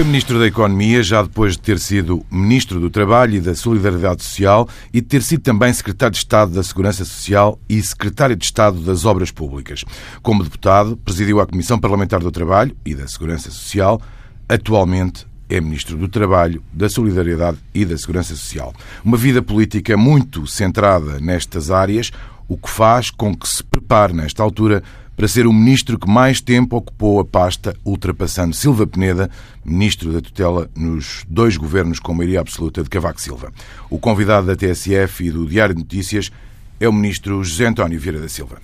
Foi Ministro da Economia já depois de ter sido Ministro do Trabalho e da Solidariedade Social e de ter sido também Secretário de Estado da Segurança Social e Secretário de Estado das Obras Públicas. Como deputado, presidiu a Comissão Parlamentar do Trabalho e da Segurança Social. Atualmente é Ministro do Trabalho, da Solidariedade e da Segurança Social. Uma vida política muito centrada nestas áreas, o que faz com que se prepare, nesta altura, para ser o ministro que mais tempo ocupou a pasta, ultrapassando Silva Peneda, ministro da tutela nos dois governos com maioria absoluta de Cavaco Silva. O convidado da TSF e do Diário de Notícias é o ministro José António Vieira da Silva.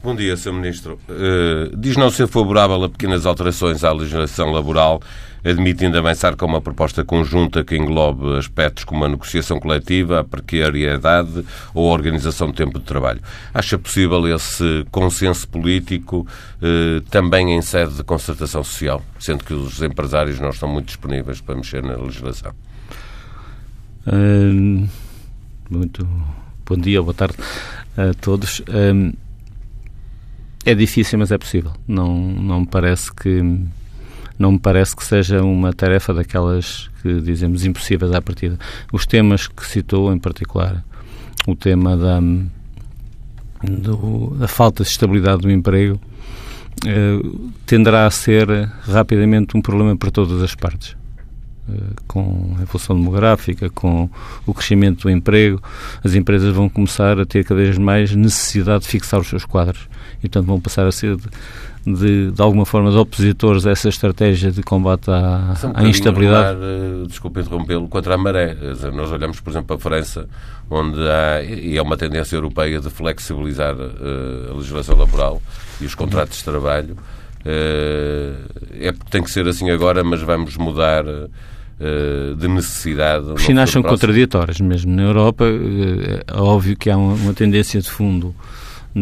Bom dia, Sr. Ministro. Uh, diz não ser favorável a pequenas alterações à legislação laboral admitindo avançar com uma proposta conjunta que englobe aspectos como a negociação coletiva, a precariedade ou a organização do tempo de trabalho. Acha possível esse consenso político eh, também em sede de concertação social, sendo que os empresários não estão muito disponíveis para mexer na legislação? Uh, muito bom dia, boa tarde a todos. Uh, é difícil, mas é possível. Não, não me parece que não me parece que seja uma tarefa daquelas que dizemos impossíveis à partida. Os temas que citou, em particular, o tema da, do, da falta de estabilidade do emprego, eh, tenderá a ser rapidamente um problema para todas as partes. Eh, com a evolução demográfica, com o crescimento do emprego, as empresas vão começar a ter cada vez mais necessidade de fixar os seus quadros. E, portanto, vão passar a ser de, de alguma forma, de opositores a essa estratégia de combate à, um à instabilidade? Regular, desculpe interrompê-lo, contra a maré. Nós olhamos, por exemplo, para a França, onde há, e é uma tendência europeia de flexibilizar uh, a legislação laboral e os contratos de trabalho. Uh, é porque tem que ser assim agora, mas vamos mudar de necessidade. Os sinais são contraditórios mesmo. Na Europa, é óbvio que há uma tendência de fundo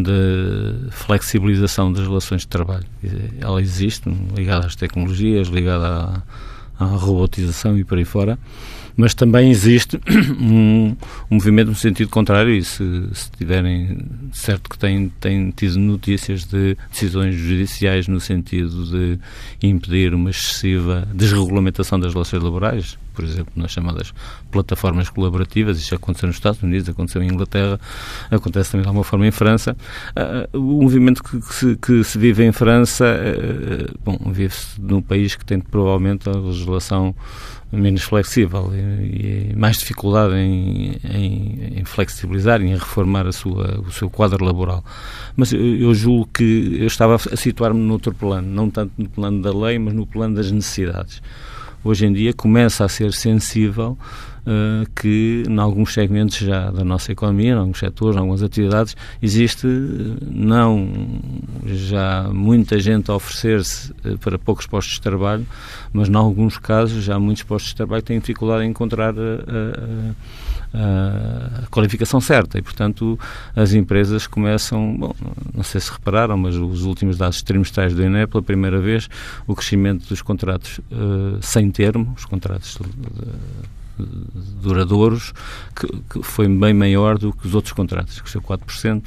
de flexibilização das relações de trabalho. Ela existe, ligada às tecnologias, ligada à, à robotização e por aí fora, mas também existe um, um movimento no sentido contrário e se, se tiverem certo que têm, têm tido notícias de decisões judiciais no sentido de impedir uma excessiva desregulamentação das relações laborais, por exemplo, nas chamadas plataformas colaborativas, isto aconteceu nos Estados Unidos, aconteceu em Inglaterra, acontece também de alguma forma em França. Uh, o movimento que, que, se, que, se, vive em França, uh, bom, vive-se num país que tem provavelmente a legislação menos flexível e, e mais dificuldade em, em, em, flexibilizar em reformar a sua, o seu quadro laboral. Mas eu, eu julgo que eu estava a situar-me noutro plano, não tanto no plano da lei, mas no plano das necessidades hoje em dia começa a ser sensível uh, que, em alguns segmentos já da nossa economia, em alguns setores, em algumas atividades, existe não já muita gente a oferecer-se uh, para poucos postos de trabalho, mas, em alguns casos, já muitos postos de trabalho têm dificuldade em encontrar uh, a qualificação certa. E, portanto, as empresas começam, bom, não sei se repararam, mas os últimos dados trimestrais do INE, pela primeira vez, o crescimento dos contratos uh, sem termo, os contratos duradouros, que, que, foi bem maior do que os outros contratos, cresceu 4%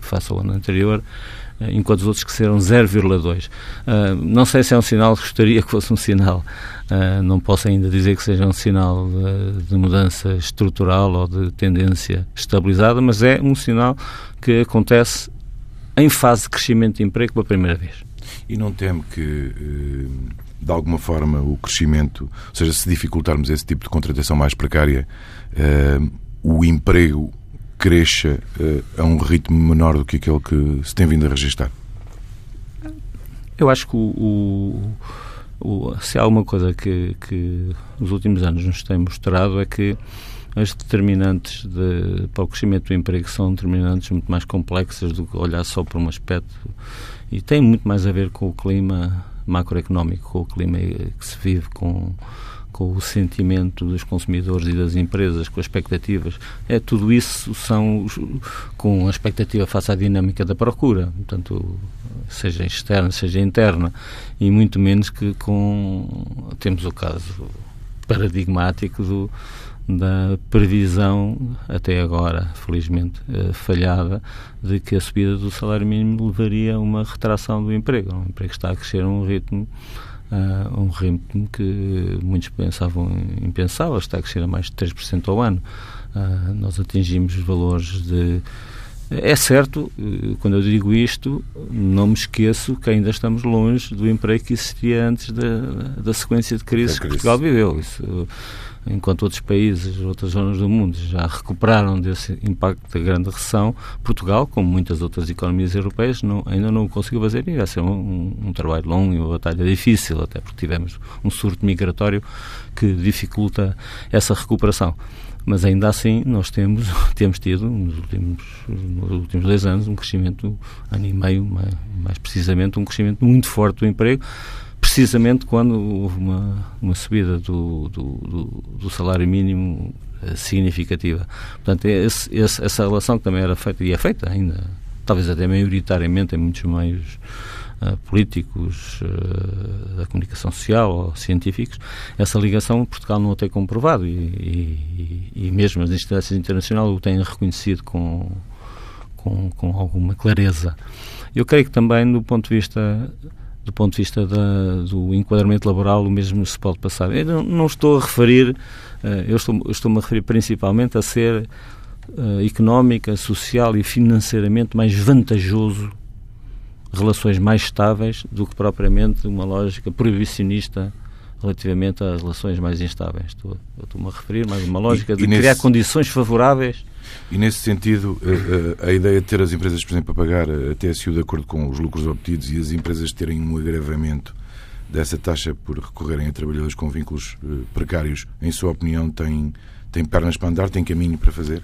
face ao ano anterior, enquanto os outros cresceram 0,2%. Uh, não sei se é um sinal, gostaria que fosse um sinal. Uh, não posso ainda dizer que seja um sinal de, de, mudança estrutural ou de tendência estabilizada, mas é um sinal que acontece em fase de crescimento de emprego pela primeira vez. E não teme que, eh, de alguma forma, o crescimento, ou seja, se dificultarmos esse tipo de contratação mais precária, eh, o emprego cresça uh, a um ritmo menor do que aquele que se tem vindo a registrar? Eu acho que o, o, o, se há alguma coisa que, que últimos anos nos tem mostrado é que as determinantes de, para o crescimento do emprego são determinantes muito mais complexas do que olhar só para um aspecto e tem muito mais a ver com o clima macroeconómico, com o clima que se vive, com com o sentimento dos consumidores e das empresas, com as expectativas. É, tudo isso são com a expectativa face à dinâmica da procura, portanto, seja externa, seja interna, e muito menos que com. Temos o caso paradigmático do, da previsão, até agora, felizmente eh, falhada, de que a subida do salário mínimo levaria a uma retração do emprego. O emprego está a crescer a um ritmo uh, um ritmo que muitos pensavam impensável, está a crescer a mais de 3% ao ano. Uh, nós atingimos valores de é certo, eh, quando eu digo isto, não me esqueço que ainda estamos longe do emprego que existia antes da, da sequência de crises que Portugal viveu. Isso, enquanto outros países, outras zonas do mundo já recuperaram desse impacto da grande recessão, Portugal, como muitas outras economias europeias, não, ainda não conseguiu fazer. E vai ser um, um, trabalho longo e uma batalha difícil, até porque tivemos um surto migratório que dificulta essa recuperação. Mas ainda assim nós temos, temos tido nos últimos, nos últimos dois anos um crescimento, ano e meio mais, mais precisamente, um crescimento muito forte do emprego, precisamente quando houve uma, uma subida do, do, do, do salário mínimo eh, significativa. Portanto, esse, esse, essa relação que também era feita, e é feita ainda, talvez até maioritariamente em muitos meios uh, políticos, uh, da comunicação social ou científicos, essa ligação Portugal não a tem comprovado e, e, e mesmo as instâncias internacionais o têm reconhecido com, com, com alguma clareza. Eu creio que também, do ponto de vista do ponto de vista da, do enquadramento laboral, o mesmo se pode passar. Eu não, não estou a referir, uh, eu estou-me estou a referir principalmente a ser uh, económica, social e financeiramente mais vantajoso relações mais estáveis do que propriamente uma lógica proibicionista relativamente às relações mais instáveis. Estou, estou-me a referir mais uma lógica e, de e criar nesse, condições favoráveis. E nesse sentido, a, eh, eh, a, ideia de ter as empresas, por exemplo, a pagar a TSU de acordo com os lucros obtidos e as empresas terem um agravamento dessa taxa por recorrerem a trabalhadores com vínculos eh, precários, em sua opinião, tem, tem pernas para andar, tem caminho para fazer?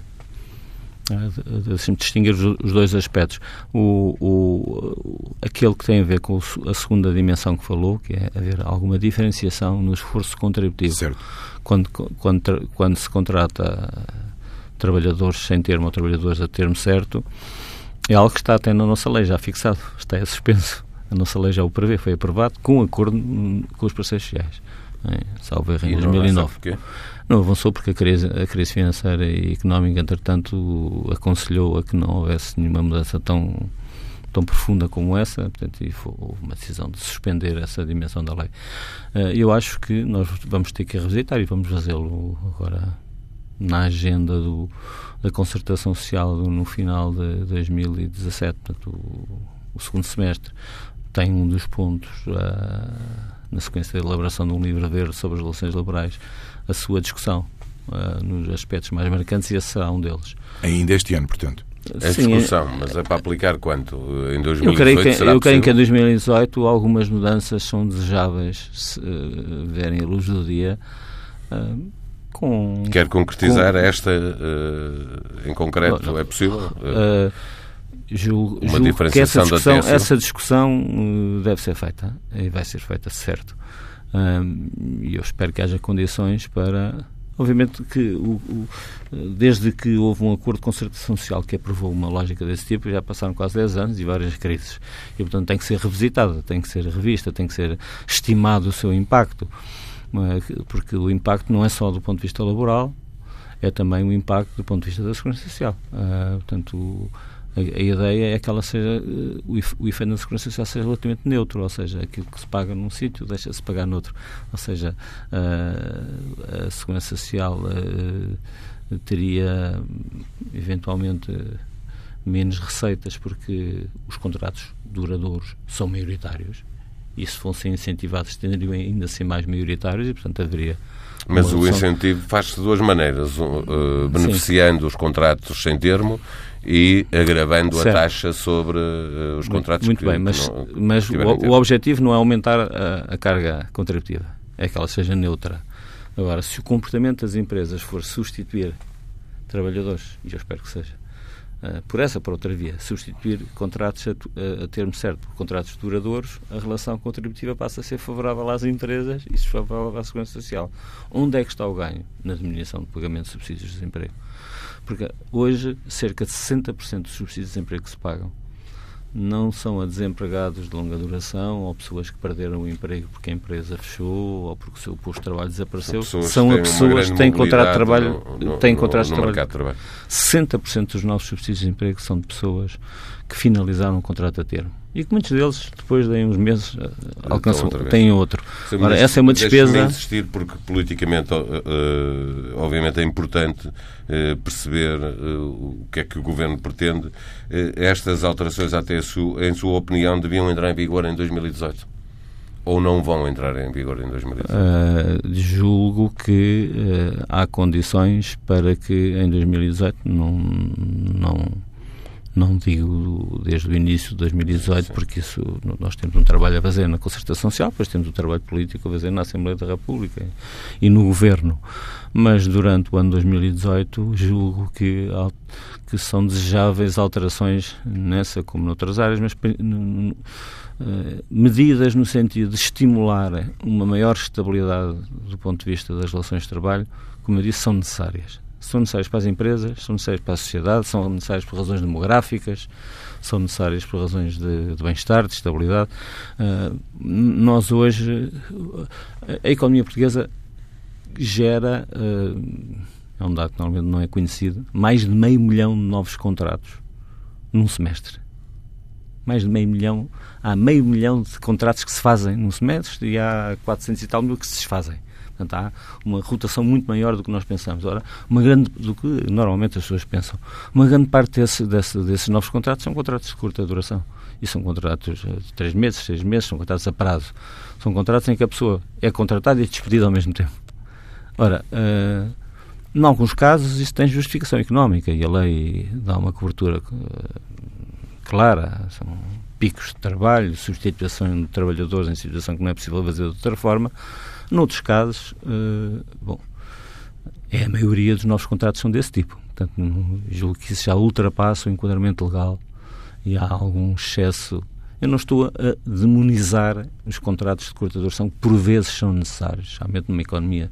Deixe-me distinguir os dois aspectos. O, o, aquele que tem a ver com a segunda dimensão que falou, que é haver alguma diferenciação no esforço contributivo. Certo. Quando, quando, quando se contrata trabalhadores sem termo ou trabalhadores a termo certo, é algo que está até na nossa lei já fixado, está é suspenso. A nossa lei já o prevê, foi aprovado com acordo com os parceiros sociais. É, salvo erro em 2009. Não avançou porque a crise, a crise financeira e económica, entretanto, aconselhou a que não houvesse nenhuma mudança tão tão profunda como essa, portanto, e houve uma decisão de suspender essa dimensão da lei. Eh, eu acho que nós vamos ter que revisitar e vamos fazê-lo agora na agenda do, da concertação social no final de 2017, portanto, o, o segundo semestre, tem um dos pontos, uh, na sequência da elaboração de um livro verde sobre as relações laborais, a sua discussão uh, nos aspectos mais marcantes e esse será um deles. Ainda este ano, portanto? A Sim, discussão, é... mas é para aplicar quanto? Em 2018 Eu creio que, eu creio que em 2018 algumas mudanças são desejáveis se uh, verem a luz do dia. Uh, com, Quer concretizar com... esta uh, em concreto? Não, não. É possível? julgo, Uma julgo que essa discussão, essa discussão deve ser feita e vai ser feita, certo. E eu espero que haja condições para. Obviamente que o, o, desde que houve um acordo de concertação social que aprovou uma lógica desse tipo, já passaram quase 10 anos e várias crises. E, portanto, tem que ser revisitada, tem que ser revista, tem que ser estimado o seu impacto. É? Porque o impacto não é só do ponto de vista laboral, é também o impacto do ponto de vista da segurança social. Uh, portanto, a, a, ideia é que ela seja, uh, o efeito na segurança social seja relativamente neutro, ou seja, aquilo que se paga num sítio deixa-se pagar noutro. Ou seja, uh, a segurança social uh, teria eventualmente menos receitas porque os contratos duradouros são maioritários e se fossem incentivados tenderiam ainda a ser mais maioritários e portanto haveria mas o incentivo faz-se de duas maneiras, uh, beneficiando Sim. os contratos sem termo e agravando certo. a taxa sobre uh, os contratos muito, que, bem, mas, não, mas o, o, objetivo não é aumentar a, a, carga contributiva, é que ela seja neutra. Agora, se o comportamento das empresas for substituir trabalhadores, e eu espero que seja, por essa por outra via, substituir contratos a, a, a, termo certo por contratos duradouros, a relação contributiva passa a ser favorável às empresas e desfavorável à segurança social. Onde é que está o ganho? Na diminuição do pagamento de subsídios de desemprego. Porque hoje, cerca de 60% dos subsídios de desemprego que se pagam não são a desempregados de longa duração ou pessoas que perderam o emprego porque a empresa fechou ou porque o seu posto de trabalho desapareceu. São, são a pessoas que têm contrato de trabalho, no, no, têm contratos de trabalho. de trabalho. 60% dos nossos subsídios de emprego são de pessoas que finalizaram o contrato a termo. E que muitos deles, depois de uns meses, eh, alcançam, têm outro. Ora, essa é uma despesa. insistir, porque politicamente, uh, obviamente, é importante uh, perceber uh, o que é que o Governo pretende. estas alterações, até em sua opinião, deviam entrar em vigor em 2018 ou não vão entrar em vigor em 2018? Uh, julgo que uh, há condições para que em 2018 não, não, não digo desde o início de 2018, Sim. porque isso nós temos um trabalho a fazer na concertação social, depois temos um trabalho político a fazer na Assembleia da República e no Governo. Mas durante o ano 2018 julgo que, que são desejáveis alterações nessa como noutras áreas, mas eh, medidas no sentido de estimular uma maior estabilidade do ponto de vista das relações de trabalho, como eu disse, são necessárias. São necessárias para as empresas, são necessárias para a sociedade, são necessárias por razões demográficas, são necessárias por razões de, de bem-estar, de estabilidade. Uh, nós hoje, a economia portuguesa gera, uh, é um dado que normalmente não é conhecido, mais de meio milhão de novos contratos num semestre mais de meio milhão, há meio milhão de contratos que se fazem num semestre e há 400 e tal mil que se desfazem. Portanto, há uma rotação muito maior do que nós pensamos. Ora, uma grande, do que normalmente as pessoas pensam. Uma grande parte desse, desse, desses novos contratos são contratos de curta duração. E são contratos de três meses, seis meses, são contratos a prazo. São contratos em que a pessoa é contratada e despedida ao mesmo tempo. Ora, uh, em alguns casos isso tem justificação económica e a lei dá uma cobertura uh, clara, são picos de trabalho, substituição de trabalhadores em situação que não é possível fazer de outra forma. Noutros casos, uh, bom, é a maioria dos novos contratos são desse tipo. Portanto, julgo que isso já ultrapassa o enquadramento legal e há algum excesso. Eu não estou a demonizar os contratos de curta duração que por vezes são necessários, especialmente numa economia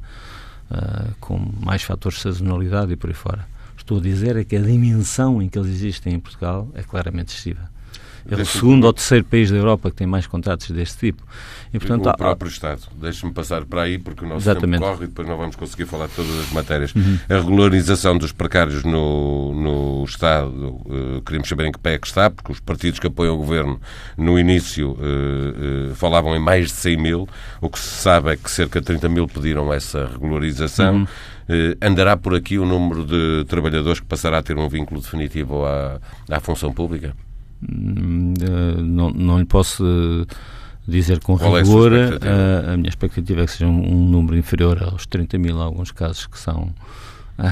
uh, com mais fatores de sazonalidade e por aí fora estou a dizer é que a dimensão em que eles existem em Portugal é claramente excessiva. É o segundo ou terceiro país da Europa que tem mais contratos deste tipo. E, portanto, o próprio há... Estado. Deixe-me passar para aí, porque o nosso Exatamente. tempo corre e depois não vamos conseguir falar de todas as matérias. Uhum. A regularização dos precários no, no Estado, uh, queríamos saber em que pé é que está, porque os partidos que apoiam o Governo no início uh, uh, falavam em mais de 100 mil. O que se sabe é que cerca de 30 mil pediram essa regularização. Uhum. andará por aqui o número de trabalhadores que passará a ter um vínculo definitivo à, à função pública? Hum, não, não lhe posso dizer com Qual rigor. É a, a, minha expectativa é que seja um, um, número inferior aos 30 mil, alguns casos que são.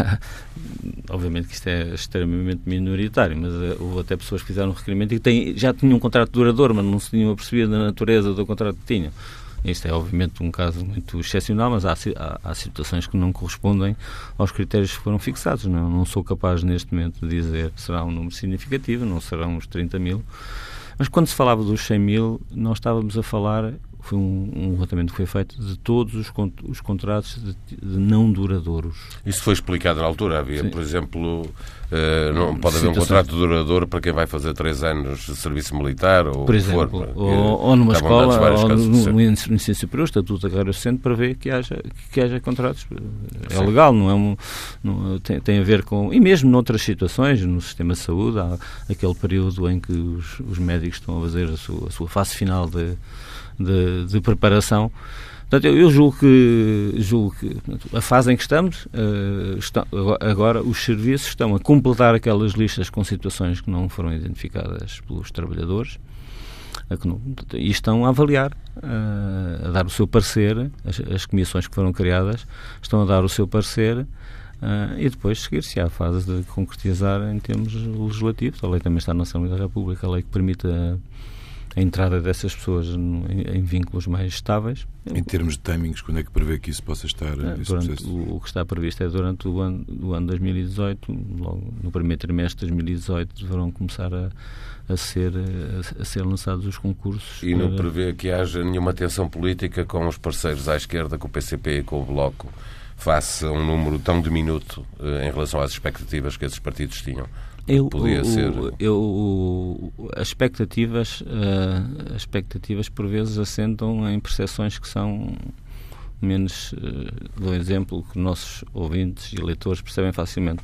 obviamente que isto é extremamente minoritário, mas houve até pessoas que fizeram um requerimento e que têm, já tinham um contrato duradouro, mas não se tinham apercebido da natureza do contrato que tinham. Isto é, obviamente, um caso muito excepcional, mas há, há, há, situações que não correspondem aos critérios que foram fixados. Não, não sou capaz, neste momento, de dizer que será um número significativo, não serão os 30 mil. Mas quando se falava dos 100 mil, nós estávamos a falar foi um, um levantamento que foi feito de todos os, os contratos de, de, não duradouros. Isso foi explicado na altura. Havia, Sim. por exemplo, uh, não pode haver um contrato duradouro para quem vai fazer três anos de serviço militar ou por exemplo, for, ou, ou, numa escola ou no, no ensino superior, o Estatuto da Carreira Docente prevê que haja, que haja contratos. É Sim. legal, não é um, não, tem, tem a ver com... E mesmo noutras situações, no sistema de saúde, há aquele período em que os, os médicos estão a fazer a sua, a sua fase final de de, de preparação. Portanto, eu, eu julgo que, julgo que a fase em que estamos, uh, está, agora os serviços estão a completar aquelas listas com situações que não foram identificadas pelos trabalhadores e estão a avaliar, uh, a dar o seu parecer, as, as, comissões que foram criadas estão a dar o seu parecer uh, e depois seguir-se à fase de concretizar em termos legislativos. A lei também está na Assembleia da República, a lei que permite a entrada dessas pessoas em, em, vínculos mais estáveis. Em termos de timings, quando é que prevê que isso possa estar? É, durante, o, o, que está previsto é durante o ano, o ano 2018, logo no primeiro trimestre de 2018 deverão começar a, a ser, a, a, ser lançados os concursos. E não prevê que haja nenhuma tensão política com os parceiros à esquerda, com o PCP e com o Bloco, face a um número tão diminuto eh, em relação às expectativas que esses partidos tinham? Eu, podia o, ser. Eu, as expectativas, uh, as expectativas por vezes assentam em percepções que são menos. Uh, dou um exemplo que nossos ouvintes e leitores percebem facilmente.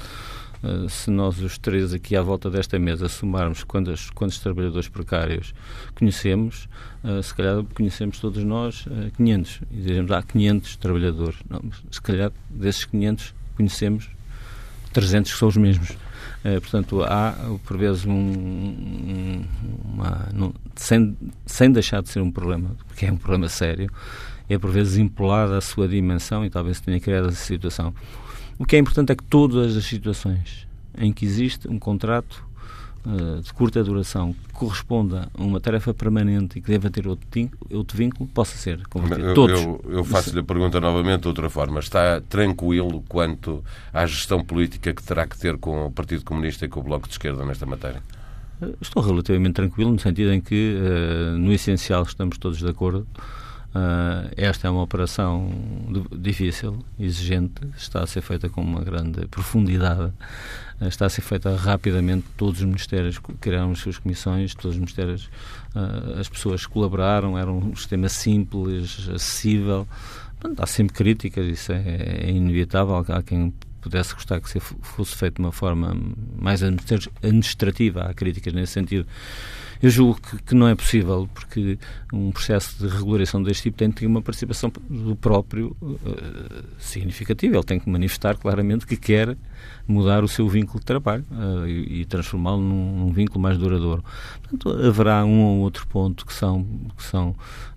Uh, se nós os três aqui à volta desta mesa somarmos quantos, quantos trabalhadores precários conhecemos, uh, se calhar conhecemos todos nós uh, 500. E dizemos, há ah, 500 trabalhadores. Não, se calhar desses 500 conhecemos 300 que são os mesmos. Uh, portanto, há, por vezes, um, uma, não, sem, sem deixar de ser um problema, porque é um problema sério, é por vezes impolada a sua dimensão e talvez tenha criado essa situação. O que é importante é que todas as situações em que existe um contrato uh, de curta duração que corresponda a uma tarefa permanente e que deva ter outro, outro vínculo, possa ser convertido. Eu, Todos. Eu, eu faço-lhe a pergunta novamente de outra forma. Está tranquilo quanto à gestão política que terá que ter com o Partido Comunista e com o Bloco de Esquerda nesta matéria? Eh, estou relativamente tranquilo, no sentido em que, uh, no essencial, estamos todos de acordo. Uh, esta é uma operação difícil, exigente, está a ser feita com uma grande profundidade, uh, está a ser feita rapidamente. Todos os ministérios criaram as suas comissões, todos os ministérios, uh, as pessoas colaboraram, era um sistema simples, acessível. há sempre críticas, isso é, é inevitável. Há quem pudesse gostar que fosse feito de uma forma mais administrativa. Há críticas nesse sentido. Eu julgo que, que, não é possível, porque um processo de regulação deste tipo tem que ter uma participação do próprio uh, significativa. Ele tem que manifestar claramente que quer mudar o seu vínculo de trabalho uh, e, e transformá-lo num, num, vínculo mais duradouro. Portanto, haverá um ou outro ponto que são, que são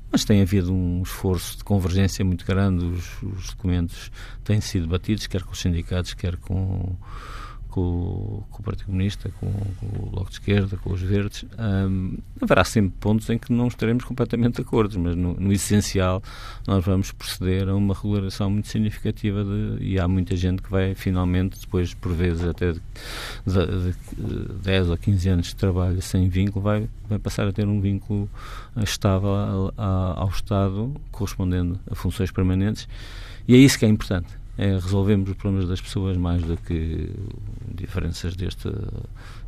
mas tem havido um esforço de convergência muito grande, os, os documentos têm sido debatidos, quer com os sindicatos, quer com com, com o Partido Comunista, com, com, o Bloco de Esquerda, com os Verdes, hum, haverá sempre pontos em que não estaremos completamente de acordo, mas no, no, essencial nós vamos proceder a uma regulação muito significativa de, e há muita gente que vai finalmente, depois por vezes até de, de, de 10 ou 15 anos de trabalho sem vínculo, vai, vai passar a ter um vínculo estável a, a, ao Estado, correspondendo a funções permanentes, e é isso que é importante é resolvemos os problemas das pessoas mais do que diferenças deste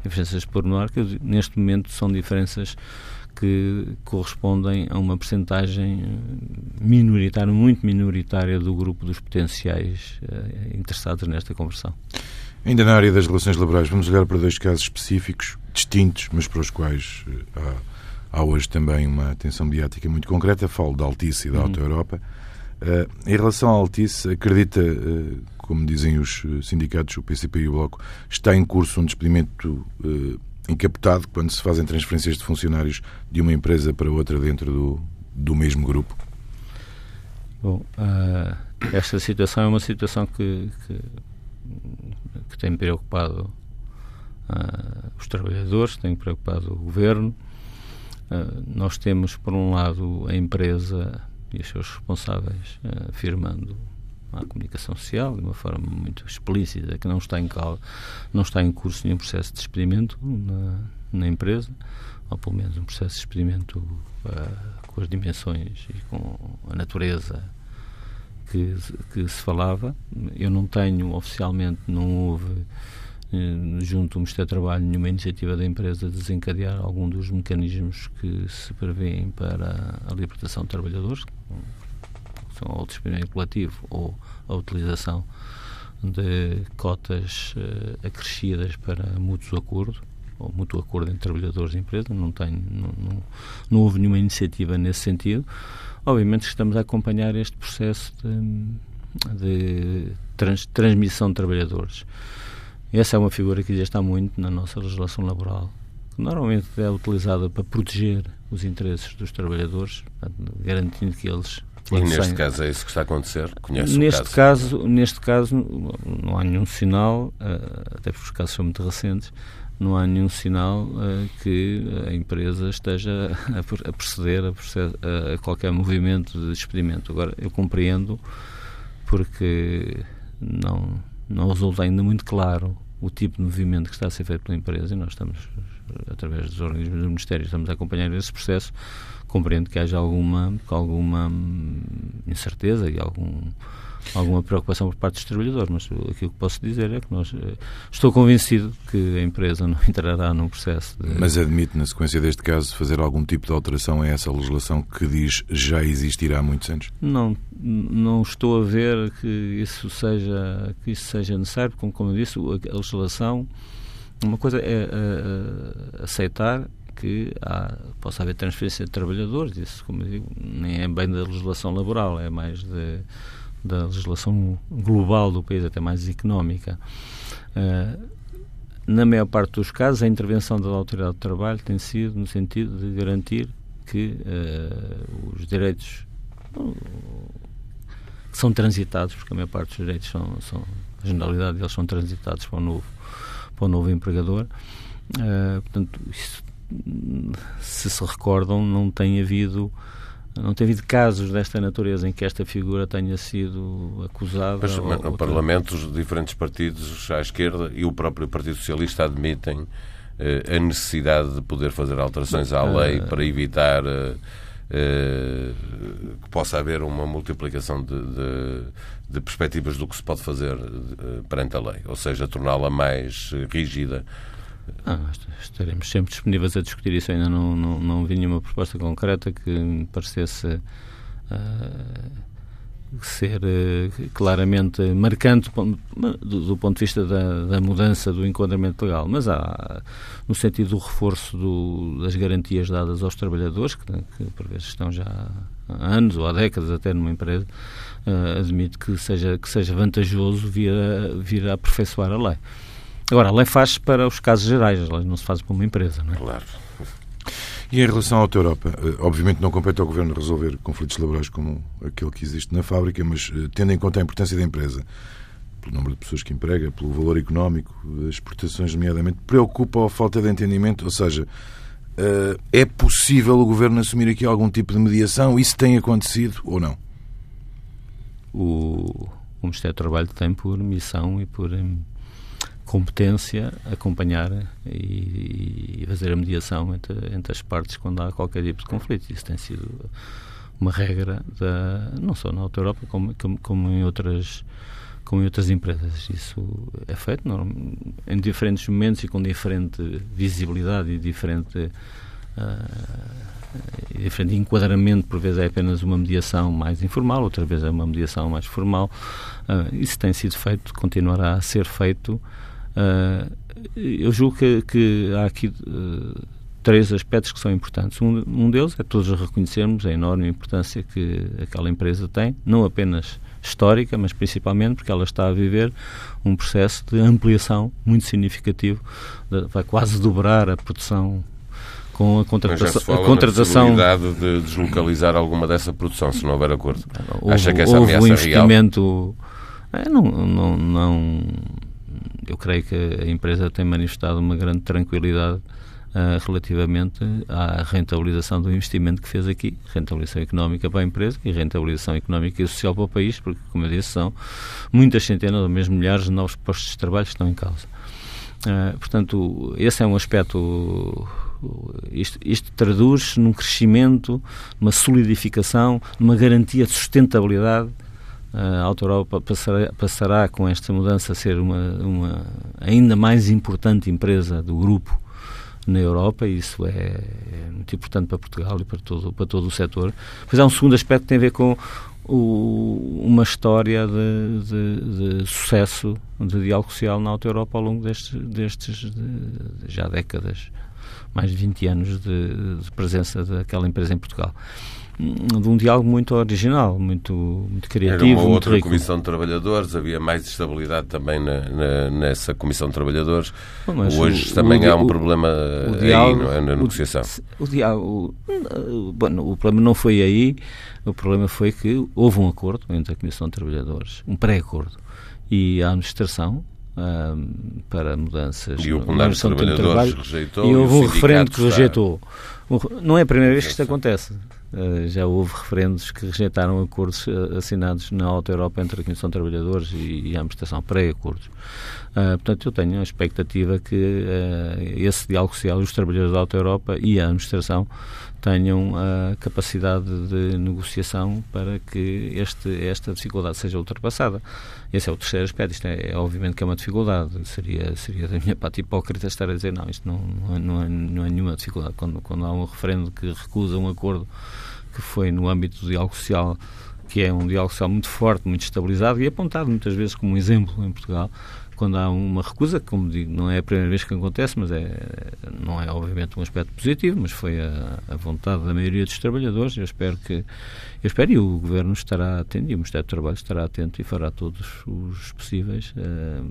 diferenças de pormenor, que neste momento são diferenças que correspondem a uma percentagem minoritária, muito minoritária do grupo dos potenciais eh, interessados nesta conversão. Ainda na área das relações laborais, vamos olhar para dois casos específicos, distintos, mas para os quais eh, há, há hoje também uma atenção mediática muito concreta. Falo da Altice e da uhum. Auto Europa. Uh, em relação à Altice, acredita, uh, como dizem os sindicatos, o PCP e o Bloco, está em curso um despedimento uh, encapotado quando se fazem transferências de funcionários de uma empresa para outra dentro do, do mesmo grupo? Bom, esta situação é uma situação que, que, que tem preocupado os trabalhadores, tem preocupado o governo. nós temos, por um lado, a empresa e os seus responsáveis uh, afirmando à comunicação social de uma forma muito explícita que não está em causa, não está em curso nenhum processo de experimento na, na empresa, ou pelo menos um processo de experimento uh, com as dimensões e com a natureza que, que se falava. Eu não tenho oficialmente, não houve eh, junto ao Ministério do Trabalho nenhuma iniciativa da empresa de desencadear algum dos mecanismos que se prevêem para a libertação de trabalhadores, são ou o despedimento coletivo ou a utilização de cotas uh, acrescidas para mútuo acordo ou mútuo acordo entre trabalhadores e empresa, não, tenho, não, não, não houve nenhuma iniciativa nesse sentido. Obviamente estamos a acompanhar este processo de, de trans, transmissão de trabalhadores. Essa é uma figura que já está muito na nossa legislação laboral, que normalmente é utilizada para proteger os interesses dos trabalhadores, garantindo que eles e neste caso é isso que está a acontecer? Conhece neste o caso? caso? Neste caso, não há nenhum sinal, eh, até porque os casos são muito recentes, não há nenhum sinal uh, que a empresa esteja a, proceder a, a, qualquer movimento de despedimento. Agora, eu compreendo porque não, não resulta ainda muito claro o tipo de movimento que está a ser feito pela empresa e nós estamos, através dos organismos do Ministério, estamos a acompanhar esse processo. Compreendo que haja alguma, alguma incerteza e algum, alguma preocupação por parte dos trabalhadores, mas aquilo que posso dizer é que nós eh, estou convencido que a empresa não entrará num processo de... Mas admite, na sequência deste caso, fazer algum tipo de alteração a essa legislação que diz já existirá há muitos anos? Não, não estou a ver que isso seja, que isso seja necessário, como, como eu disse, a legislação, uma coisa é a, a, aceitar que há, possa haver transferência de trabalhadores, isso, como eu digo, nem é bem da legislação laboral, é mais de, da legislação global do país, até mais económica. Uh, na maior parte dos casos, a intervenção da Autoridade do Trabalho tem sido no sentido de garantir que uh, os direitos uh, são transitados, porque a maior parte dos direitos são, são a generalidade deles são transitados para o novo, para o novo empregador. Uh, portanto, isso, se se recordam, não tem havido não tem havido casos desta natureza em que esta figura tenha sido acusada. Mas ou, no Parlamento, os diferentes partidos à esquerda e o próprio Partido Socialista admitem eh, a necessidade de poder fazer alterações à lei para evitar eh, eh, que possa haver uma multiplicação de, de, de, perspectivas do que se pode fazer perante a lei, ou seja, torná-la mais rígida ah, estaremos sempre disponíveis a discutir isso. Ainda não, não, não vi nenhuma proposta concreta que me parecesse uh, ser uh, claramente marcante do, do, ponto de vista da, da, mudança do enquadramento legal. Mas há, no sentido do reforço do, das garantias dadas aos trabalhadores, que, que por vezes estão já há anos ou há décadas até numa empresa, uh, admito que seja, que seja vantajoso vir a, vir a aperfeiçoar a lei. Agora, a lei faz para os casos gerais, a lei não se faz para uma empresa, não é? Claro. E em relação à Europa, eh, obviamente não compete ao Governo resolver conflitos laborais como aquele que existe na fábrica, mas eh, tendo em conta a importância da empresa, pelo número de pessoas que emprega, pelo valor económico, as exportações, nomeadamente, preocupa a falta de entendimento? Ou seja, eh, é possível o Governo assumir aqui algum tipo de mediação? Isso tem acontecido ou não? O, o Ministério do Trabalho tem por missão e por competência acompanhar e, e, fazer a mediação entre, entre as partes quando há qualquer tipo de conflito. Isso tem sido uma regra da, não só na Auto Europa como, como, como, em outras como em outras empresas. Isso é feito não, em diferentes momentos e com diferente visibilidade e diferente uh, diferente enquadramento, por vezes é apenas uma mediação mais informal, outra vez é uma mediação mais formal. Uh, isso tem sido feito, continuará a ser feito Uh, eu julgo que, que há aqui uh, três aspectos que são importantes. Um, um, deles é todos reconhecermos a enorme importância que aquela empresa tem, não apenas histórica, mas principalmente porque ela está a viver um processo de ampliação muito significativo, de, vai quase dobrar a produção com a contratação. a contratação de deslocalizar alguma dessa produção, se não houver acordo. Houve, Acha que essa houve ameaça um investimento. Real? É, não, não, não eu creio que a empresa tem manifestado uma grande tranquilidade uh, relativamente à rentabilização do investimento que fez aqui, rentabilização económica para a empresa e rentabilização económica e social para o país, porque, como eu disse, são muitas centenas ou mesmo milhares de novos postos de trabalho que estão em causa. Uh, portanto, esse é um aspecto. Isto, isto traduz-se num crescimento, numa solidificação, numa garantia de sustentabilidade a Auto Europa passará, passará, com esta mudança a ser uma, uma ainda mais importante empresa do grupo na Europa e isso é, é, muito importante para Portugal e para todo, para todo o setor. Pois há um segundo aspecto que tem a ver com o, uma história de, de, de, sucesso de diálogo social na Auto Europa ao longo destes, destes de, já décadas, mais de 20 anos de presença daquela empresa em Portugal de um diálogo muito original, muito, muito criativo. Era uma outra rico. comissão de trabalhadores, havia mais estabilidade também na, na, nessa comissão de trabalhadores. Mas Hoje o, também o, há um o, problema aí, diálogo, não é, na negociação. O, diálogo, o, o problema não foi aí, o problema foi que houve um acordo entre a comissão de trabalhadores, um pré-acordo, e a administração para mudanças e o plenário de trabalhadores trabalho, rejeitou e houve um referendo que rejeitou. Não é a primeira vez que isto acontece. Uh, já houve referendos que rejeitaram acordos uh, assinados na Auto Europa entre a Comissão de Trabalhadores e, e a administração, pré-acordos. Uh, portanto, eu tenho a expectativa que esse diálogo social, os trabalhadores da Auto Europa e a administração tenham a capacidade de negociação para que este, esta dificuldade seja ultrapassada. Esse é o terceiro aspecto. Isto é, é obviamente que é uma dificuldade. Seria, seria da minha parte hipócrita estar a dizer não, isto não, não, é, não, é, é nenhuma dificuldade. Quando, quando há um referendo que recusa um acordo que foi no âmbito do diálogo social que é um diálogo social muito forte, muito estabilizado e apontado muitas vezes como um exemplo em Portugal, quando há uma recusa, como digo, não é a primeira vez que acontece, mas é, não é obviamente um aspecto positivo, mas foi a, a vontade da maioria dos trabalhadores. Eu espero que, eu espero e o Governo estará atento, e o Ministério do Trabalho estará atento e fará todos os possíveis uh,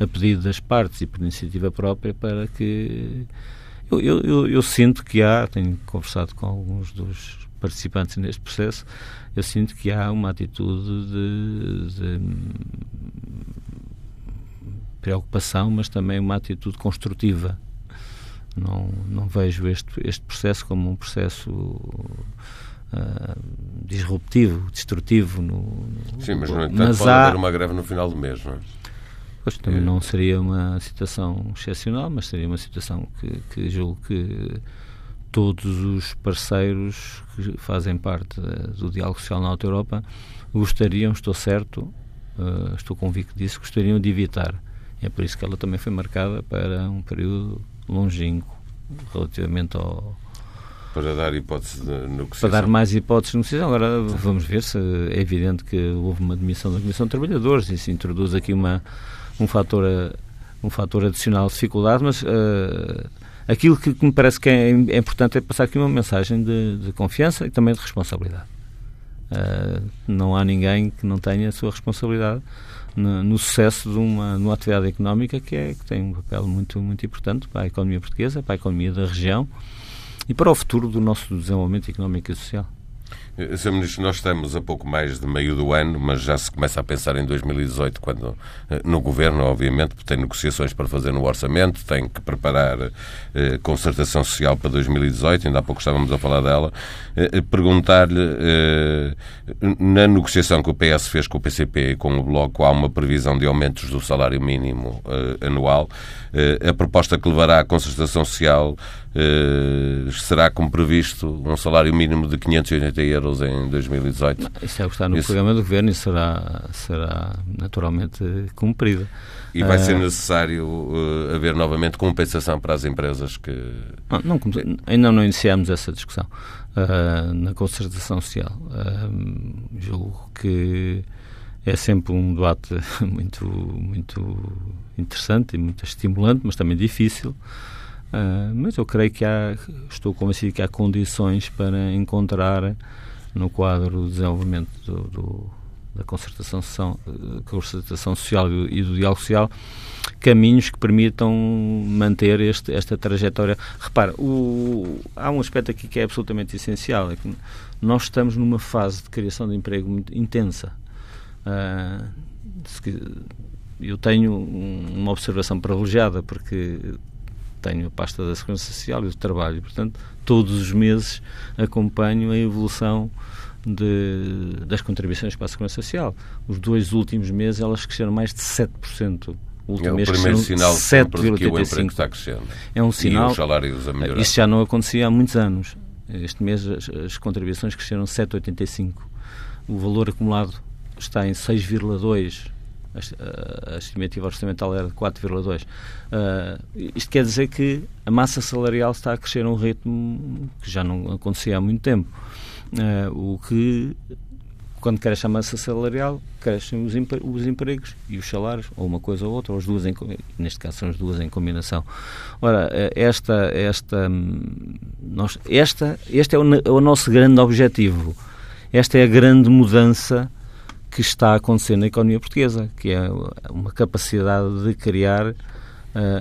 a pedido das partes e por iniciativa própria para que eu, eu, eu, sinto que há, tenho conversado com alguns dos participantes neste processo, eu sinto que há uma atitude de, de preocupação, mas também uma atitude construtiva. Não, não vejo este, este processo como um processo uh, disruptivo, destrutivo. No, no, Sim, mas no entanto mas pode há... haver uma greve no final do mês, não é? Pois também é. não seria uma situação excepcional, mas seria uma situação que, que julgo que todos os parceiros que fazem parte do diálogo social na Alta Europa gostariam, estou certo, uh, estou convicto disso, gostariam de evitar. É por isso que ela também foi marcada para um período longínquo relativamente ao. Para dar hipótese de negociação. Para dar mais hipóteses de negociação. Agora vamos ver se é evidente que houve uma demissão da Comissão de Trabalhadores e se introduz aqui uma, um, fator, um fator adicional de dificuldade, mas uh, aquilo que, me parece que é, é, importante é passar aqui uma mensagem de, de confiança e também de responsabilidade. Uh, não há ninguém que não tenha a sua responsabilidade no, no sucesso de uma, de uma atividade económica que, é, que tem um papel muito, muito importante para a economia portuguesa, para a economia da região e para o futuro do nosso desenvolvimento económico e social. Eh, Sr. Ministro, nós estamos a pouco mais de meio do ano, mas já se começa a pensar em 2018, quando eh, no Governo, obviamente, tem negociações para fazer no orçamento, tem que preparar eh, concertação social para 2018, ainda há pouco estávamos a falar dela. Eh, eh Perguntar-lhe, eh, na negociação que o PS fez com o PCP e com o Bloco, há uma previsão de aumentos do salário mínimo anual. a proposta que levará à concertação social será, como previsto, um salário mínimo de 580 euros em 2018. Não, isso é o que está no Isso... programa do Governo e será, será naturalmente cumprido. E vai ser ah, necessário uh, haver novamente compensação para as empresas que. Não, não ainda não iniciamos essa discussão uh, na concertação social. Uh, julgo que é sempre um debate muito, muito interessante e muito estimulante, mas também difícil. Uh, mas eu creio que há, estou convencido que há condições para encontrar no quadro do desenvolvimento do, do, da concertação, social e do diálogo social caminhos que permitam manter este, esta trajetória. Repara, o, há um aspecto aqui que é absolutamente essencial, é que nós estamos numa fase de criação de emprego muito intensa. Uh, eu tenho uma observação privilegiada porque tenho a pasta da Segurança Social e do Trabalho, portanto, todos os meses acompanho a evolução de, das contribuições para a Segurança Social. Os dois últimos meses elas cresceram mais de 7%. O último é o mês primeiro sinal sempre que o emprego está crescendo. É um sinal. E os salários a melhorar. Isso já não acontecia há muitos anos. Este mês as, as contribuições cresceram 7,85. O valor acumulado está em 6,2 a, estimativa orçamental era de 4,2. Uh, isto quer dizer que a massa salarial está a crescer a um ritmo que já não acontecia há muito tempo. Uh, o que, quando cresce a massa salarial, crescem os, os, empregos e os salários, ou uma coisa ou outra, ou as duas, em, neste caso são as duas em combinação. Ora, esta, esta, nós, esta, este é o, é o nosso grande objetivo. Esta é a grande mudança que está a acontecer na economia portuguesa, que é uma capacidade de criar uh,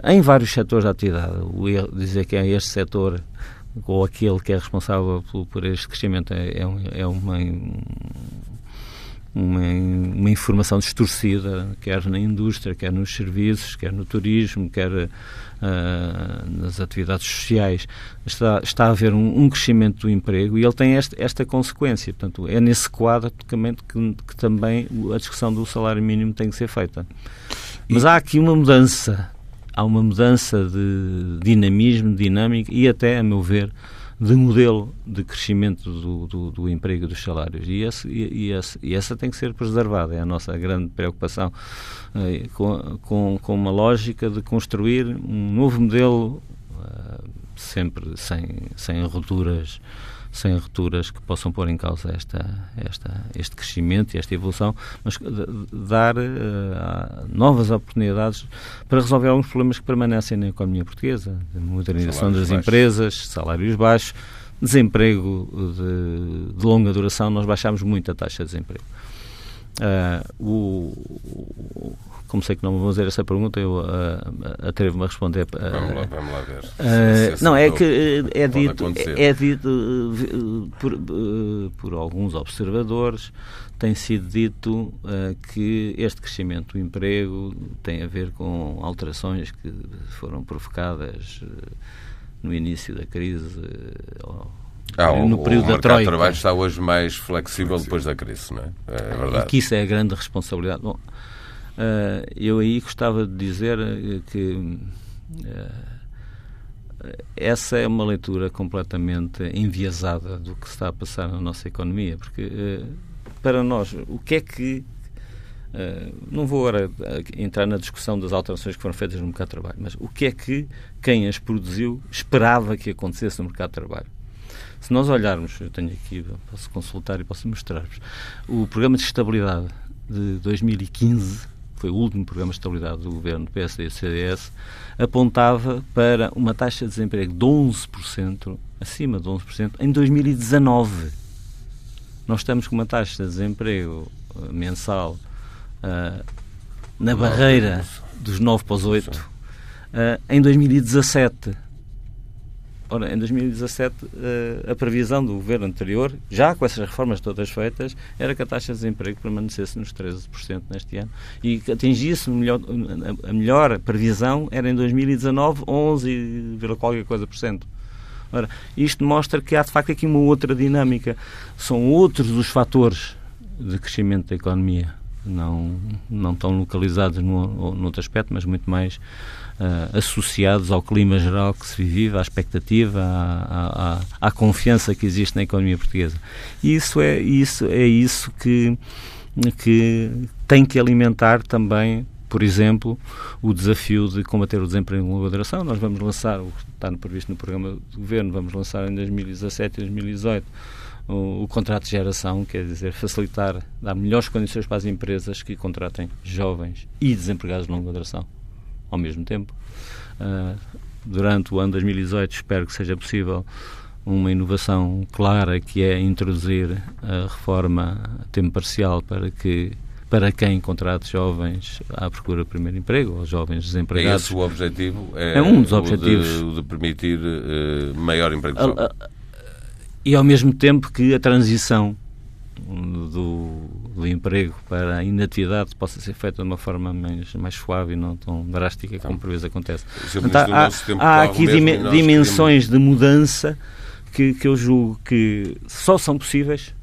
em vários setores de atividade. O dizer que é este setor ou aquele que é responsável por, por este crescimento é, é, é uma, uma, uma, informação distorcida, quer na indústria, quer nos serviços, quer no turismo, quer nas atividades sociais. Está, está a haver um, um, crescimento do emprego e ele tem este, esta consequência. Portanto, é nesse quadro que, que também a discussão do salário mínimo tem que ser feita. Mas há aqui uma mudança. Há uma mudança de dinamismo, dinâmica e até, a meu ver, de modelo de crescimento do, do, do emprego e dos salários. E, esse, e, esse, e, essa tem que ser preservada, é a nossa grande preocupação, eh, com, com, com, uma lógica de construir um novo modelo, uh, sempre sem, sem rupturas sem rupturas que possam pôr em causa esta, esta, este crescimento e esta evolução, mas dar uh, novas oportunidades para resolver alguns problemas que permanecem na economia portuguesa, de modernização salários das baixos. empresas, salários baixos, desemprego de, de, longa duração, nós baixámos muito a taxa de desemprego. Uh, o, como sei que não me vão fazer essa pergunta, eu uh, atrevo-me a responder. Uh, vamos, lá, vamos lá ver. Uh, se não, é que é dito, é, é dito por, por alguns observadores, tem sido dito que este crescimento do emprego tem a ver com alterações que foram provocadas no início da crise. Ah, no o, período da Troika. O trabalho está hoje mais flexível depois da crise, não é? É verdade. E que isso é a grande responsabilidade. Bom, Uh, eu aí gostava de dizer eh, que essa é uma leitura completamente enviesada do que está a passar na nossa economia, porque para nós, o que é que. não vou agora entrar na discussão das alterações que foram feitas no mercado de trabalho, mas o que é que quem as produziu esperava que acontecesse no mercado de trabalho? Se nós olharmos, eu tenho aqui, posso consultar e posso mostrar-vos, o programa de estabilidade de 2015 foi o último programa de estabilidade do governo PSD e CDS, apontava para uma taxa de desemprego de 11%, acima de 11%, em 2019. Nós estamos com uma taxa de desemprego uh, mensal uh, na barreira dos 9 para os 8 uh, em 2017. Ora, em 2017, eh, a previsão do governo anterior, já com essas reformas todas feitas, era que a taxa de desemprego permanecesse nos 13% neste ano e que atingisse melhor, a melhor previsão era em 2019, 11, qualquer coisa por cento. Ora, isto mostra que há de facto aqui uma outra dinâmica. São outros os fatores de crescimento da economia, não, não tão localizados no, no outro aspecto, mas muito mais uh, associados ao clima geral que se vive, à expectativa, à, à, à, confiança que existe na economia portuguesa. E isso é isso, é isso que, que tem que alimentar também por exemplo, o desafio de combater o desemprego em longa duração. Nós vamos lançar, o que está previsto no programa do Governo, vamos lançar em 2017 e 2018 o, o, contrato de geração, quer dizer, facilitar, dar melhores condições para as empresas que contratem jovens e desempregados de longa duração ao mesmo tempo. Uh, durante o ano 2018 espero que seja possível uma inovação clara que é introduzir a reforma a tempo parcial para que para quem contrate jovens à procura de primeiro emprego, ou jovens desempregados. É esse o objetivo? É, é um dos objetivos. O de, de permitir uh, maior emprego de jovens. E ao mesmo tempo que a transição do, do, emprego para a inatividade possa ser feita de uma forma mais, mais suave e não tão drástica como por vezes acontece. Portanto, há, há aqui dimensões de mudança que, que eu julgo que só são possíveis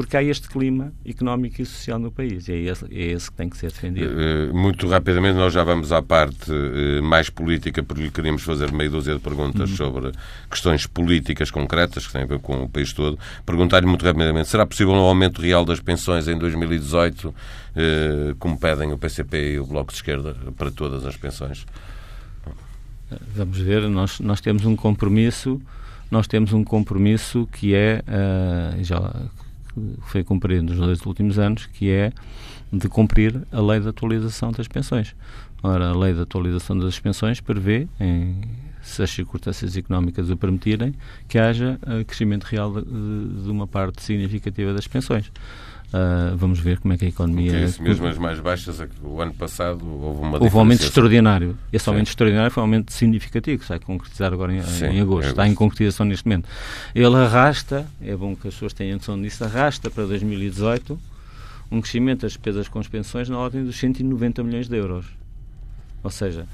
porque há este clima económico e social no país e é esse, é esse que tem que ser defendido. Eh, muito rapidamente, nós já vamos à parte eh, mais política, porque lhe queríamos fazer meia dúzia de perguntas uhum. sobre questões políticas concretas que têm a ver com o país todo. Perguntar-lhe muito rapidamente, será possível um aumento real das pensões em 2018, eh, como pedem o PCP e o Bloco de Esquerda, para todas as pensões? Vamos ver, nós, nós temos um compromisso nós temos um compromisso que é, já foi cumprido nos dois últimos anos, que é de cumprir a lei de atualização das pensões. Ora, a lei de atualização das pensões prevê, em, se as circunstâncias económicas o permitirem, que haja uh, crescimento real de, de, uma parte significativa das pensões. Uh, vamos ver como é que a economia. Isso, mesmo as mais baixas, é o ano passado houve uma Houve um aumento extraordinário. Esse Sim. aumento extraordinário foi um aumento significativo, que se vai concretizar agora em, Sim, em agosto. Está em concretização neste momento. Ele arrasta, é bom que as pessoas tenham noção disso, arrasta para 2018 um crescimento das despesas com as pensões na ordem dos 190 milhões de euros. Ou seja,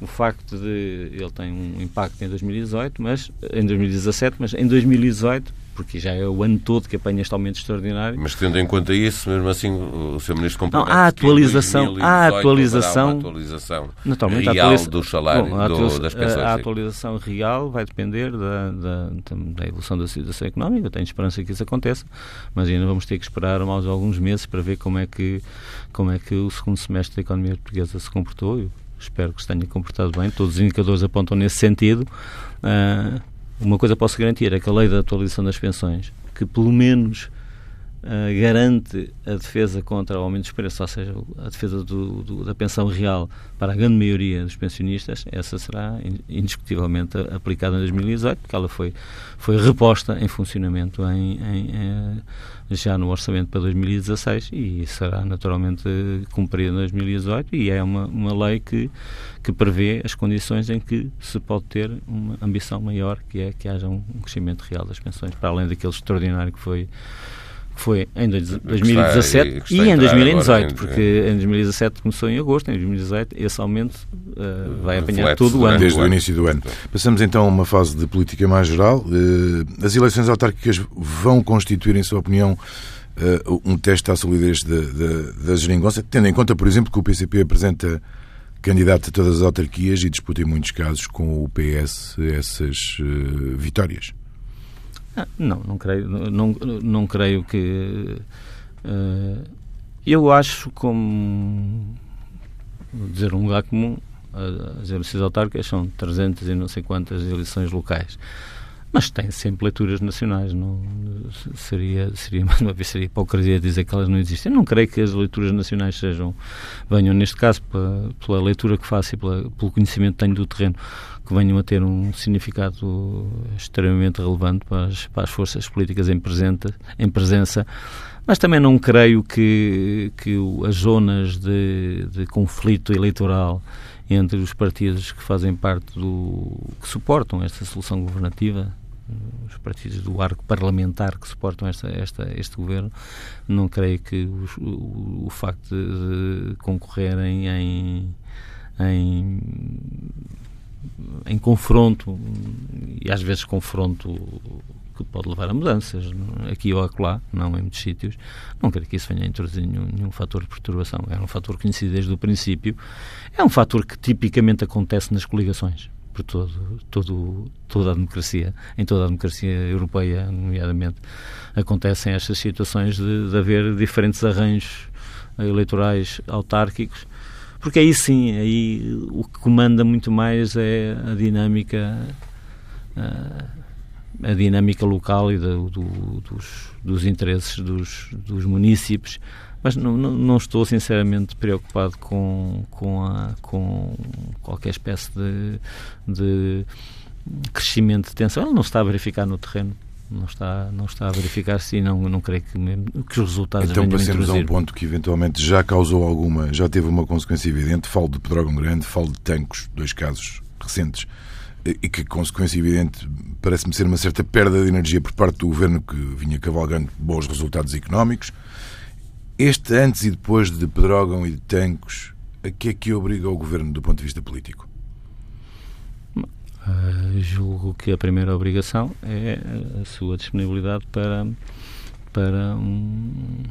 o facto de ele tem um impacto em 2018, mas em 2017, mas em 2018 porque já é o ano todo que apanha este aumento extraordinário. Mas tendo em conta isso, mesmo assim, o Sr. Ministro compromete Não, há atualização, há atualização, atualização naturalmente, real atualiza... do salário, Bom, do, das pensões. A, a atualização real vai depender da, da, da, evolução da situação económica, tenho esperança que isso aconteça, mas ainda vamos ter que esperar mais alguns meses para ver como é que, como é que o segundo semestre da economia portuguesa se comportou. Eu espero que se tenha comportado bem, todos os indicadores apontam nesse sentido. Uh, uma coisa posso garantir é que a lei da atualização das pensões, que pelo menos uh, garante a defesa contra o aumento dos preços, ou seja, a defesa do, do, da pensão real para a grande maioria dos pensionistas, essa será indiscutivelmente aplicada em 2018, porque ela foi, foi reposta em funcionamento em, em, eh, já no orçamento para 2016 e será naturalmente cumprida em 2018 e é uma, uma lei que, que prevê as condições em que se pode ter uma ambição maior, que é que haja um crescimento real das pensões, para além daquele extraordinário que foi foi em 2017 e em 2018, porque em 2017 começou em agosto, em 2018 esse aumento uh, vai apanhar todo o ano. Desde o início do ano. Passamos então a uma fase de política mais geral. Uh, as eleições autárquicas vão constituir, em sua opinião, uh, um teste à solidez da, da, da geringonça, tendo em conta, por exemplo, que o PCP apresenta candidato a todas as autarquias e disputa em muitos casos com o PS essas vitórias. Ah, não, não creio, não, não creio que. Uh, eu acho como. Dizer um lugar comum, as eleições autárquicas são 300 e não sei quantas eleições locais. Mas tem sempre leituras nacionais. Não, seria, seria, mais uma vez, seria hipocrisia dizer que elas não existem. Eu não creio que as leituras nacionais sejam, venham, neste caso, pela, pela leitura que faço e pela, pelo conhecimento que tenho do terreno, que venham a ter um significado extremamente relevante para as, para as forças políticas em, presente, em presença. Mas também não creio que, que as zonas de, de conflito eleitoral entre os partidos que fazem parte do. que suportam esta solução governativa, os partidos do arco parlamentar que suportam esta, esta, este governo, não creio que os, o, o, facto de, concorrerem em, em em confronto, e às vezes confronto que pode levar a mudanças, aqui ou acolá, não em muitos sítios, não quero que isso venha a introduzir nenhum, nenhum fator de perturbação. É um fator conhecido desde o princípio. É um fator que tipicamente acontece nas coligações, por todo, todo, toda a democracia, em toda a democracia europeia, nomeadamente, acontecem estas situações de, de haver diferentes arranjos eleitorais autárquicos porque aí sim, aí o que comanda muito mais é a dinâmica a, a dinâmica local e do, do, dos, dos interesses dos, dos municípios mas não, não, não, estou sinceramente preocupado com, com, a, com qualquer espécie de, de crescimento de tensão. Ele não está a verificar no terreno não está, não está a verificar-se e não, não creio que, mesmo, que os resultados Então passemos a um ponto que eventualmente já causou alguma, já teve uma consequência evidente. Falo de Pedrógão Grande, falo de Tancos, dois casos recentes, e que consequência evidente parece-me ser uma certa perda de energia por parte do governo que vinha cavalgando bons resultados económicos. Este antes e depois de Pedrógão e de Tancos, a que é que obriga o governo do ponto de vista político? Uh, julgo que a primeira obrigação é a sua disponibilidade para, para um,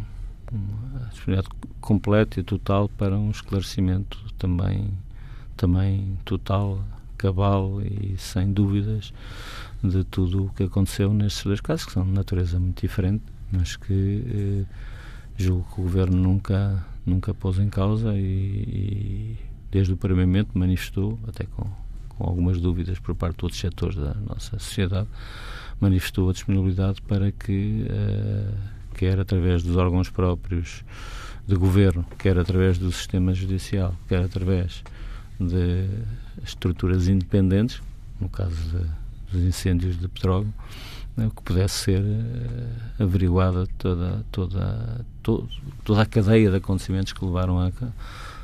uma disponibilidade completa e total para um esclarecimento também, também total, cabal e sem dúvidas de tudo o que aconteceu nestes dois casos, que são de natureza muito diferente, mas que eh, julgo que o Governo nunca, nunca pôs em causa e, e desde o primeiro momento manifestou, até com com algumas dúvidas por parte de outros setores da nossa sociedade, manifestou a disponibilidade para que, uh, quer através dos órgãos próprios de governo, quer através do sistema judicial, quer através de estruturas independentes, no caso de, dos incêndios de petróleo, que pudesse ser uh, averiguada toda, toda, todo, toda a cadeia de acontecimentos que levaram a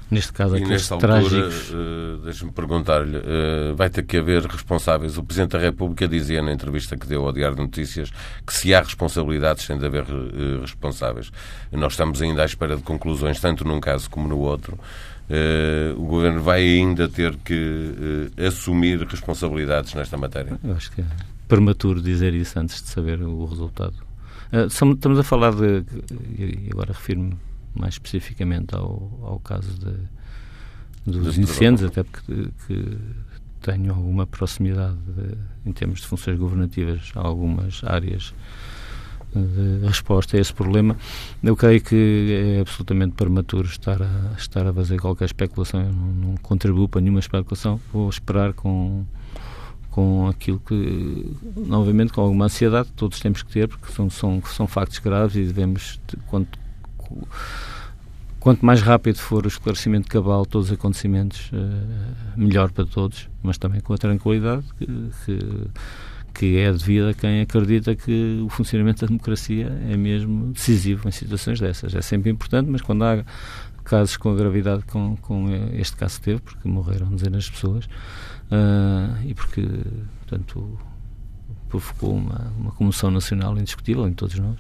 neste caso e aqueles trágicos. Uh, Deixe-me perguntar-lhe, uh, vai ter que haver responsáveis. O Presidente da República dizia na entrevista que deu ao Diário de Notícias que se há responsabilidades tem de haver uh, responsáveis. Nós estamos ainda à espera de conclusões, tanto num caso como no outro. o Governo vai ainda ter que assumir responsabilidades nesta matéria? Eu acho que é prematuro dizer isso antes de saber o resultado. estamos a falar de, e agora refiro-me mais especificamente ao, ao caso de, dos de incêndios, até porque que tenho alguma proximidade de, em termos de funções governativas a algumas áreas de resposta a esse problema. Eu creio que é absolutamente prematuro estar a, estar a fazer qualquer especulação. Eu não, não contribuo para nenhuma especulação. Vou esperar com, com aquilo que, novamente, com alguma ansiedade todos temos que ter, porque são, são, são factos graves e devemos, quanto, quanto mais rápido for o esclarecimento cabal de todos os acontecimentos, melhor para todos, mas também com a tranquilidade que, que que é devida a quem acredita que o funcionamento da democracia é mesmo decisivo em situações dessas. É sempre importante, mas quando há casos com a gravidade com, com este caso teve, porque morreram dezenas de pessoas, uh, e porque, portanto, provocou uma, uma comoção nacional indiscutível em todos nós.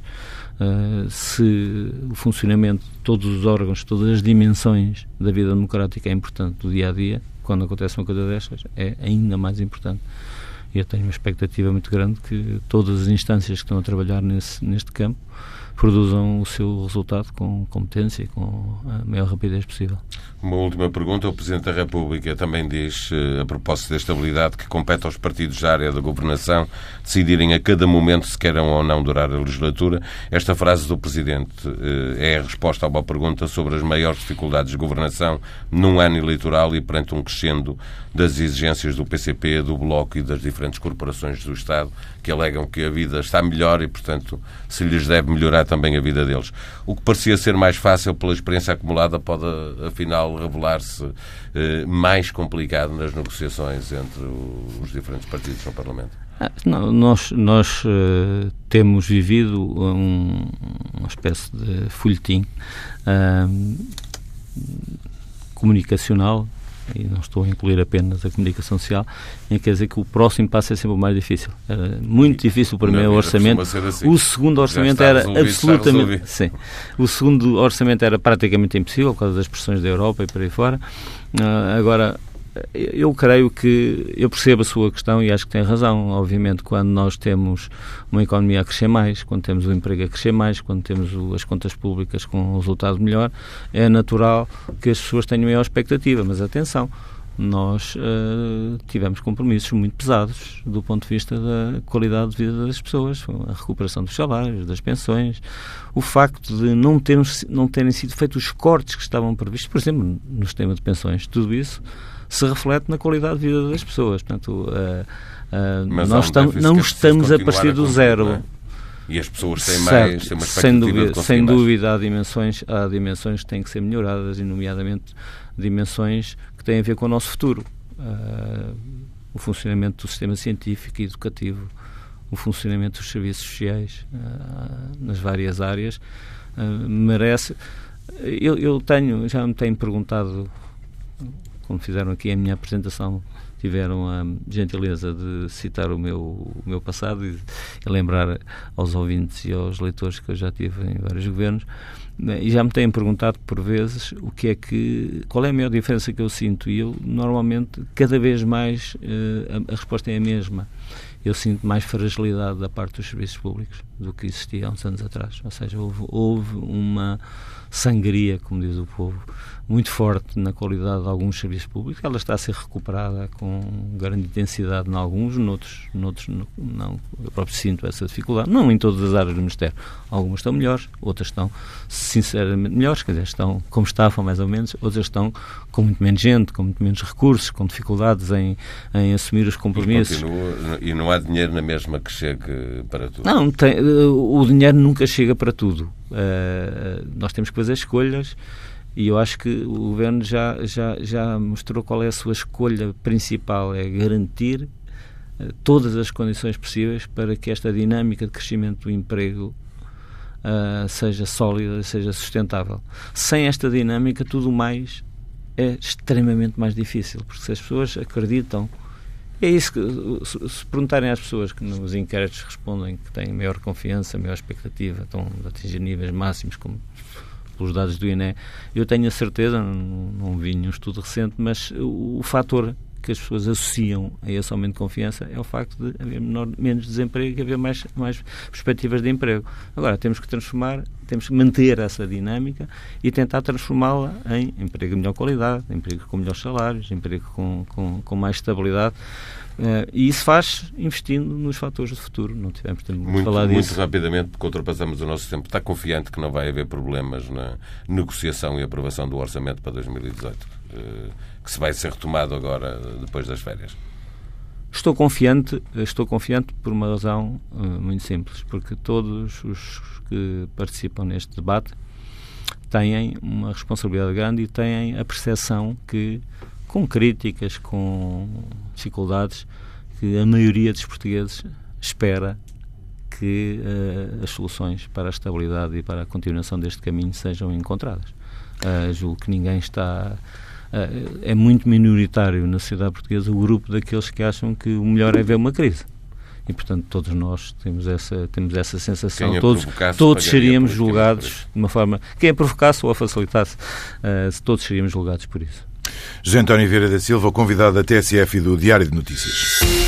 Uh, se o funcionamento de todos os órgãos, todas as dimensões da vida democrática é importante do dia a dia, quando acontece uma coisa destas, é ainda mais importante e eu tenho uma expectativa muito grande que todas as instâncias que estão a trabalhar nesse, neste campo produzam o seu resultado com competência e com a maior rapidez possível. Uma última pergunta. O Presidente da República também diz, eh, a propósito da estabilidade, que compete aos partidos da área da governação decidirem a cada momento se querem ou não durar a legislatura. Esta frase do Presidente eh, é a resposta a uma pergunta sobre as maiores dificuldades de governação num ano eleitoral e perante um crescendo das exigências do PCP, do Bloco e das diferentes corporações do Estado que alegam que a vida está melhor e, portanto, se lhes deve melhorar também a vida deles. O que parecia ser mais fácil pela experiência acumulada pode, afinal, revelar-se eh, mais complicado nas negociações entre os diferentes partidos no Parlamento. Ah, não, nós nós uh, temos vivido um, uma espécie de folhetim uh, comunicacional e não estou a incluir apenas a comunicação social, em que quer dizer que o próximo passo é sempre o mais difícil. Era muito difícil o primeiro orçamento. Assim. O segundo orçamento era absolutamente. Sim. O segundo orçamento era praticamente impossível por causa das pressões da Europa e por aí fora. Uh, agora, eu creio que eu percebo a sua questão e acho que tem razão. Obviamente, quando nós temos uma economia a crescer mais, quando temos o emprego a crescer mais, quando temos as contas públicas com um resultado melhor, é natural que as pessoas tenham maior expectativa. Mas atenção, nós uh, tivemos compromissos muito pesados do ponto de vista da qualidade de vida das pessoas, a recuperação dos salários, das pensões, o facto de não, terem não terem sido feitos os cortes que estavam previstos, por exemplo, no sistema de pensões, tudo isso se reflete na qualidade de vida das pessoas. Portanto, uh, uh, nós estamos, não é estamos a partir do zero. É? E as pessoas têm mais têm uma sem dúvida, sem dúvida há dimensões, há dimensões que têm que ser melhoradas, e nomeadamente dimensões que têm a ver com o nosso futuro. Uh, o funcionamento do sistema científico e educativo, o funcionamento dos serviços sociais uh, nas várias áreas, uh, merece. Eu, eu, tenho, já me tenho perguntado como fizeram aqui a minha apresentação, tiveram a gentileza de citar o meu, o meu passado e, e lembrar aos ouvintes e aos leitores que eu já tive em vários governos. E já me têm perguntado por vezes o que é que qual é a maior diferença que eu sinto e eu normalmente cada vez mais eh, a, a resposta é a mesma eu sinto mais fragilidade da parte dos serviços públicos do que existia há uns anos atrás. Ou seja, houve, houve uma sangria, como diz o povo, muito forte na qualidade de alguns serviços públicos. Ela está a ser recuperada com grande intensidade em alguns, noutros, noutros não. Eu próprio sinto essa dificuldade. Não em todas as áreas do Ministério. Algumas estão melhores, outras estão sinceramente melhores, quer dizer, estão como estavam mais ou menos, outras estão com muito menos gente, com muito menos recursos, com dificuldades em, em assumir os compromissos. E, continua, e não há dinheiro na mesma que chegue para tudo? Não, tem, o dinheiro nunca chega para tudo. Uh, nós temos que fazer escolhas e eu acho que o governo já, já, já mostrou qual é a sua escolha principal: é garantir uh, todas as condições possíveis para que esta dinâmica de crescimento do emprego uh, seja sólida, seja sustentável. Sem esta dinâmica, tudo mais é extremamente mais difícil, porque se as pessoas acreditam é isso que, se perguntarem às pessoas que nos inquéritos respondem que têm maior confiança, maior expectativa, estão a atingir níveis máximos, como pelos dados do INE. Eu tenho a certeza, não, não vi nenhum estudo recente, mas o, o fator que as pessoas associam a esse aumento de confiança é o facto de haver menor, menos desemprego e haver mais, mais perspectivas de emprego. Agora, temos que transformar, temos que manter essa dinâmica e tentar transformá-la em emprego de melhor qualidade, emprego com melhores salários, emprego com, com, com mais estabilidade. Uh, e isso faz investindo nos fatores do futuro. Não tivemos tempo de muito, falar disso. Muito rapidamente, porque ultrapassamos o nosso tempo. Está confiante que não vai haver problemas na negociação e aprovação do orçamento para 2018? Uh, que se vai ser retomado agora, depois das férias? Estou confiante, estou confiante por uma razão muito simples, porque todos os que participam neste debate têm uma responsabilidade grande e têm a percepção que, com críticas, com dificuldades, que a maioria dos portugueses espera que uh, as soluções para a estabilidade e para a continuação deste caminho sejam encontradas. Uh, julgo que ninguém está. Uh, é muito minoritário na sociedade portuguesa o grupo daqueles que acham que o melhor é ver uma crise. E, portanto, todos nós temos essa, temos essa sensação. Todos, todos seríamos julgados de uma forma. Quem a provocasse ou a facilitasse, todos seríamos julgados por isso. José António Vieira da Silva, convidado da TSF e do Diário de Notícias.